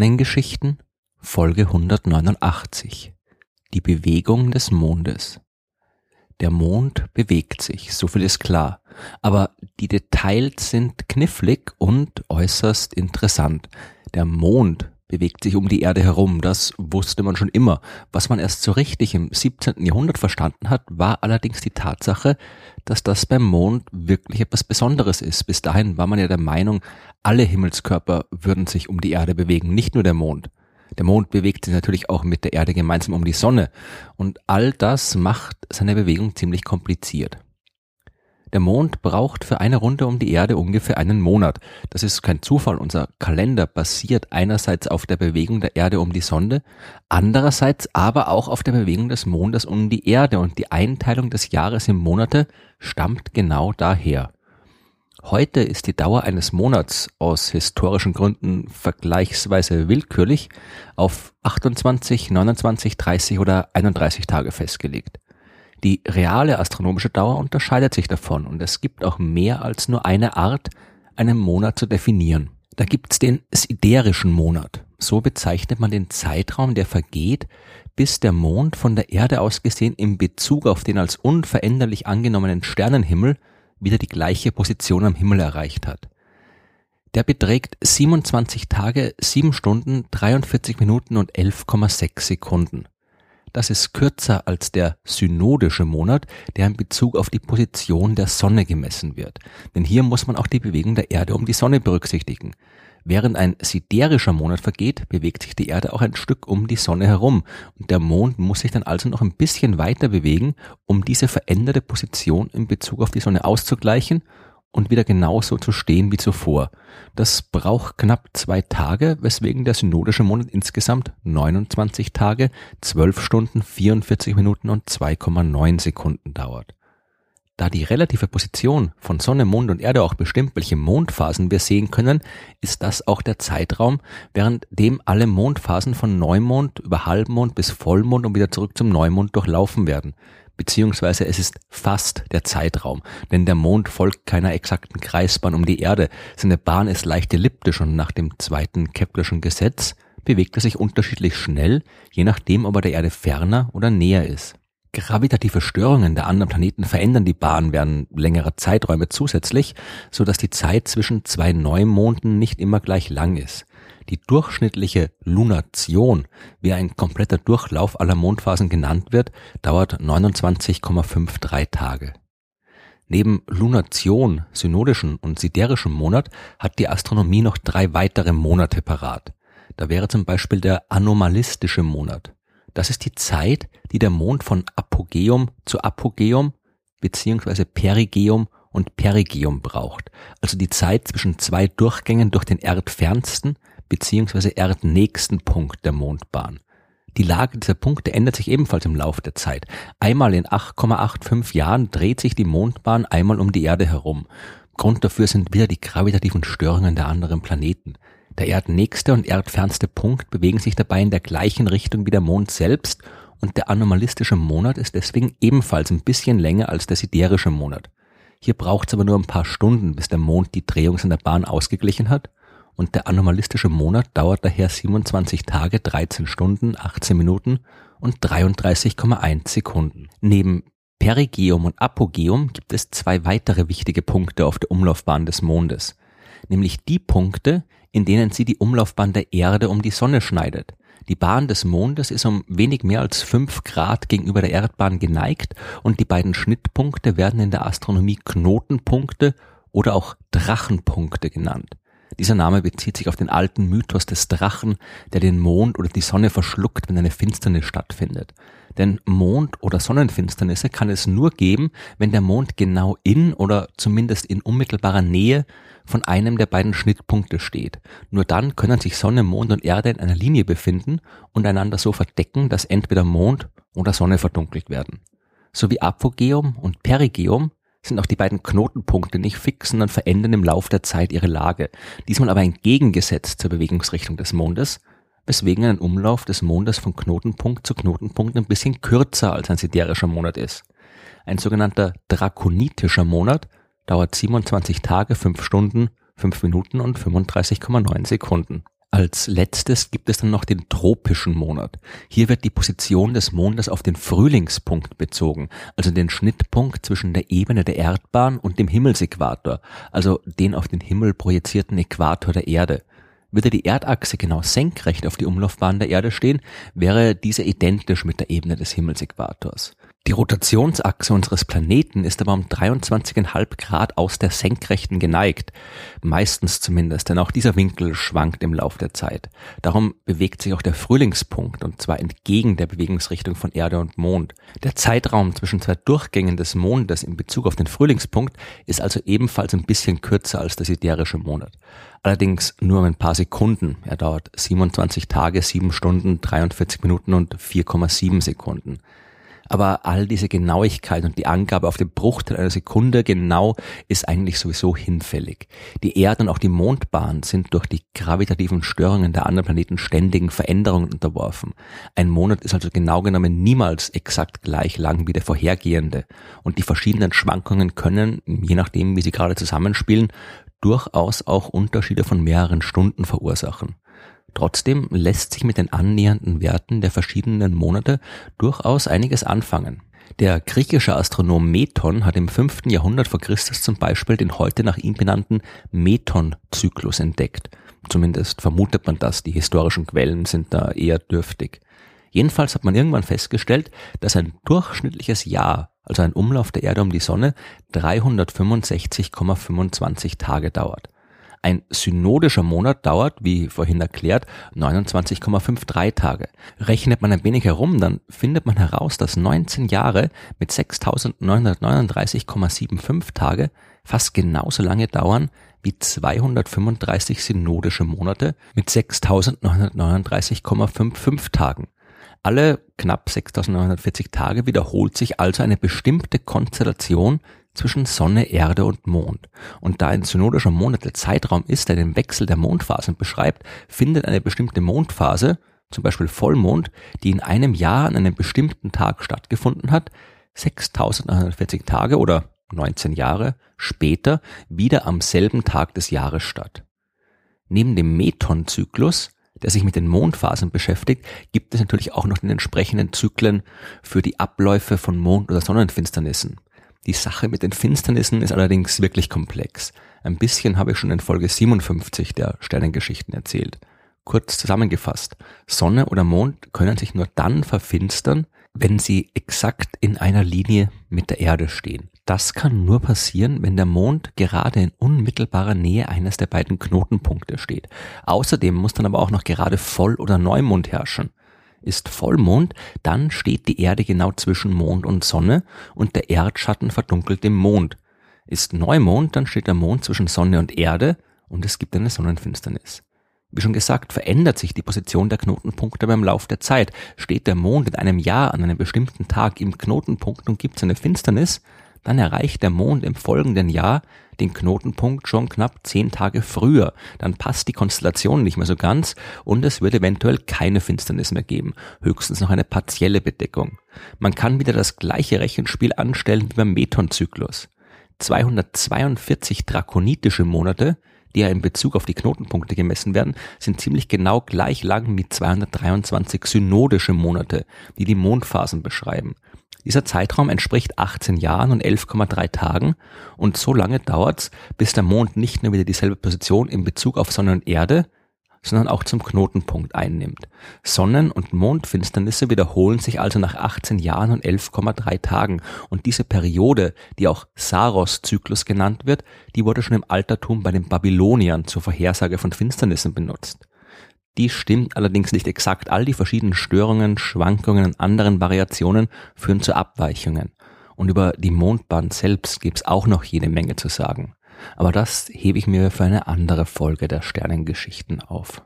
Sternengeschichten Folge 189 Die Bewegung des Mondes Der Mond bewegt sich, so viel ist klar, aber die Details sind knifflig und äußerst interessant. Der Mond bewegt sich um die Erde herum, das wusste man schon immer. Was man erst so richtig im 17. Jahrhundert verstanden hat, war allerdings die Tatsache, dass das beim Mond wirklich etwas Besonderes ist. Bis dahin war man ja der Meinung, alle Himmelskörper würden sich um die Erde bewegen, nicht nur der Mond. Der Mond bewegt sich natürlich auch mit der Erde gemeinsam um die Sonne. Und all das macht seine Bewegung ziemlich kompliziert. Der Mond braucht für eine Runde um die Erde ungefähr einen Monat. Das ist kein Zufall. Unser Kalender basiert einerseits auf der Bewegung der Erde um die Sonne, andererseits aber auch auf der Bewegung des Mondes um die Erde und die Einteilung des Jahres in Monate stammt genau daher. Heute ist die Dauer eines Monats aus historischen Gründen vergleichsweise willkürlich auf 28, 29, 30 oder 31 Tage festgelegt. Die reale astronomische Dauer unterscheidet sich davon und es gibt auch mehr als nur eine Art, einen Monat zu definieren. Da gibt's den siderischen Monat. So bezeichnet man den Zeitraum, der vergeht, bis der Mond von der Erde aus gesehen in Bezug auf den als unveränderlich angenommenen Sternenhimmel wieder die gleiche Position am Himmel erreicht hat. Der beträgt 27 Tage, 7 Stunden, 43 Minuten und 11,6 Sekunden. Das ist kürzer als der synodische Monat, der in Bezug auf die Position der Sonne gemessen wird. Denn hier muss man auch die Bewegung der Erde um die Sonne berücksichtigen. Während ein siderischer Monat vergeht, bewegt sich die Erde auch ein Stück um die Sonne herum und der Mond muss sich dann also noch ein bisschen weiter bewegen, um diese veränderte Position in Bezug auf die Sonne auszugleichen und wieder genauso zu stehen wie zuvor. Das braucht knapp zwei Tage, weswegen der synodische Monat insgesamt 29 Tage, 12 Stunden, 44 Minuten und 2,9 Sekunden dauert. Da die relative Position von Sonne, Mond und Erde auch bestimmt, welche Mondphasen wir sehen können, ist das auch der Zeitraum, während dem alle Mondphasen von Neumond über Halbmond bis Vollmond und wieder zurück zum Neumond durchlaufen werden beziehungsweise es ist fast der Zeitraum, denn der Mond folgt keiner exakten Kreisbahn um die Erde. Seine Bahn ist leicht elliptisch und nach dem zweiten Keplerschen Gesetz bewegt er sich unterschiedlich schnell, je nachdem, ob er der Erde ferner oder näher ist. Gravitative Störungen der anderen Planeten verändern die Bahn während längerer Zeiträume zusätzlich, so dass die Zeit zwischen zwei Neumonden nicht immer gleich lang ist. Die durchschnittliche Lunation, wie ein kompletter Durchlauf aller Mondphasen genannt wird, dauert 29,53 Tage. Neben Lunation, synodischen und siderischen Monat hat die Astronomie noch drei weitere Monate parat. Da wäre zum Beispiel der anomalistische Monat. Das ist die Zeit, die der Mond von Apogeum zu Apogeum beziehungsweise Perigeum und Perigeum braucht. Also die Zeit zwischen zwei Durchgängen durch den erdfernsten beziehungsweise erdnächsten Punkt der Mondbahn. Die Lage dieser Punkte ändert sich ebenfalls im Laufe der Zeit. Einmal in 8,85 Jahren dreht sich die Mondbahn einmal um die Erde herum. Grund dafür sind wieder die gravitativen Störungen der anderen Planeten. Der erdnächste und erdfernste Punkt bewegen sich dabei in der gleichen Richtung wie der Mond selbst und der anomalistische Monat ist deswegen ebenfalls ein bisschen länger als der siderische Monat. Hier braucht es aber nur ein paar Stunden, bis der Mond die Drehung seiner Bahn ausgeglichen hat und der anomalistische Monat dauert daher 27 Tage, 13 Stunden, 18 Minuten und 33,1 Sekunden. Neben Perigeum und Apogeum gibt es zwei weitere wichtige Punkte auf der Umlaufbahn des Mondes, nämlich die Punkte, in denen sie die Umlaufbahn der Erde um die Sonne schneidet. Die Bahn des Mondes ist um wenig mehr als fünf Grad gegenüber der Erdbahn geneigt und die beiden Schnittpunkte werden in der Astronomie Knotenpunkte oder auch Drachenpunkte genannt. Dieser Name bezieht sich auf den alten Mythos des Drachen, der den Mond oder die Sonne verschluckt, wenn eine Finsternis stattfindet. Denn Mond- oder Sonnenfinsternisse kann es nur geben, wenn der Mond genau in oder zumindest in unmittelbarer Nähe von einem der beiden Schnittpunkte steht. Nur dann können sich Sonne, Mond und Erde in einer Linie befinden und einander so verdecken, dass entweder Mond oder Sonne verdunkelt werden. So wie Apogeum und Perigeum sind auch die beiden Knotenpunkte nicht fix, sondern verändern im Lauf der Zeit ihre Lage. Diesmal aber entgegengesetzt zur Bewegungsrichtung des Mondes, weswegen ein Umlauf des Mondes von Knotenpunkt zu Knotenpunkt ein bisschen kürzer als ein siderischer Monat ist. Ein sogenannter drakonitischer Monat dauert 27 Tage, 5 Stunden, 5 Minuten und 35,9 Sekunden. Als letztes gibt es dann noch den tropischen Monat. Hier wird die Position des Mondes auf den Frühlingspunkt bezogen, also den Schnittpunkt zwischen der Ebene der Erdbahn und dem Himmelsäquator, also den auf den Himmel projizierten Äquator der Erde. Würde die Erdachse genau senkrecht auf die Umlaufbahn der Erde stehen, wäre diese identisch mit der Ebene des Himmelsäquators. Die Rotationsachse unseres Planeten ist aber um 23,5 Grad aus der Senkrechten geneigt. Meistens zumindest, denn auch dieser Winkel schwankt im Lauf der Zeit. Darum bewegt sich auch der Frühlingspunkt und zwar entgegen der Bewegungsrichtung von Erde und Mond. Der Zeitraum zwischen zwei Durchgängen des Mondes in Bezug auf den Frühlingspunkt ist also ebenfalls ein bisschen kürzer als der siderische Monat. Allerdings nur um ein paar Sekunden. Er dauert 27 Tage, 7 Stunden, 43 Minuten und 4,7 Sekunden. Aber all diese Genauigkeit und die Angabe auf den Bruchteil einer Sekunde genau ist eigentlich sowieso hinfällig. Die Erde und auch die Mondbahn sind durch die gravitativen Störungen der anderen Planeten ständigen Veränderungen unterworfen. Ein Monat ist also genau genommen niemals exakt gleich lang wie der vorhergehende. Und die verschiedenen Schwankungen können, je nachdem wie sie gerade zusammenspielen, durchaus auch Unterschiede von mehreren Stunden verursachen. Trotzdem lässt sich mit den annähernden Werten der verschiedenen Monate durchaus einiges anfangen. Der griechische Astronom Meton hat im 5. Jahrhundert vor Christus zum Beispiel den heute nach ihm benannten Meton-Zyklus entdeckt. Zumindest vermutet man das, die historischen Quellen sind da eher dürftig. Jedenfalls hat man irgendwann festgestellt, dass ein durchschnittliches Jahr, also ein Umlauf der Erde um die Sonne, 365,25 Tage dauert. Ein synodischer Monat dauert, wie vorhin erklärt, 29,53 Tage. Rechnet man ein wenig herum, dann findet man heraus, dass 19 Jahre mit 6.939,75 Tage fast genauso lange dauern wie 235 synodische Monate mit 6.939,55 Tagen. Alle knapp 6.940 Tage wiederholt sich also eine bestimmte Konstellation zwischen Sonne, Erde und Mond. Und da ein synodischer Monat der Zeitraum ist, der den Wechsel der Mondphasen beschreibt, findet eine bestimmte Mondphase, zum Beispiel Vollmond, die in einem Jahr an einem bestimmten Tag stattgefunden hat, 6940 Tage oder 19 Jahre später wieder am selben Tag des Jahres statt. Neben dem Meton-Zyklus, der sich mit den Mondphasen beschäftigt, gibt es natürlich auch noch den entsprechenden Zyklen für die Abläufe von Mond- oder Sonnenfinsternissen. Die Sache mit den Finsternissen ist allerdings wirklich komplex. Ein bisschen habe ich schon in Folge 57 der Sternengeschichten erzählt. Kurz zusammengefasst, Sonne oder Mond können sich nur dann verfinstern, wenn sie exakt in einer Linie mit der Erde stehen. Das kann nur passieren, wenn der Mond gerade in unmittelbarer Nähe eines der beiden Knotenpunkte steht. Außerdem muss dann aber auch noch gerade Voll- oder Neumond herrschen. Ist Vollmond, dann steht die Erde genau zwischen Mond und Sonne und der Erdschatten verdunkelt den Mond. Ist Neumond, dann steht der Mond zwischen Sonne und Erde und es gibt eine Sonnenfinsternis. Wie schon gesagt, verändert sich die Position der Knotenpunkte beim Lauf der Zeit. Steht der Mond in einem Jahr an einem bestimmten Tag im Knotenpunkt und gibt es eine Finsternis, dann erreicht der Mond im folgenden Jahr den Knotenpunkt schon knapp zehn Tage früher. Dann passt die Konstellation nicht mehr so ganz und es wird eventuell keine Finsternis mehr geben, höchstens noch eine partielle Bedeckung. Man kann wieder das gleiche Rechenspiel anstellen wie beim Metonzyklus. 242 drakonitische Monate, die ja in Bezug auf die Knotenpunkte gemessen werden, sind ziemlich genau gleich lang wie 223 synodische Monate, die die Mondphasen beschreiben. Dieser Zeitraum entspricht 18 Jahren und 11,3 Tagen und so lange dauert's, bis der Mond nicht nur wieder dieselbe Position in Bezug auf Sonne und Erde, sondern auch zum Knotenpunkt einnimmt. Sonnen- und Mondfinsternisse wiederholen sich also nach 18 Jahren und 11,3 Tagen und diese Periode, die auch Saros-Zyklus genannt wird, die wurde schon im Altertum bei den Babyloniern zur Vorhersage von Finsternissen benutzt. Die stimmt allerdings nicht exakt. All die verschiedenen Störungen, Schwankungen und anderen Variationen führen zu Abweichungen. Und über die Mondbahn selbst gibt's auch noch jede Menge zu sagen. Aber das hebe ich mir für eine andere Folge der Sternengeschichten auf.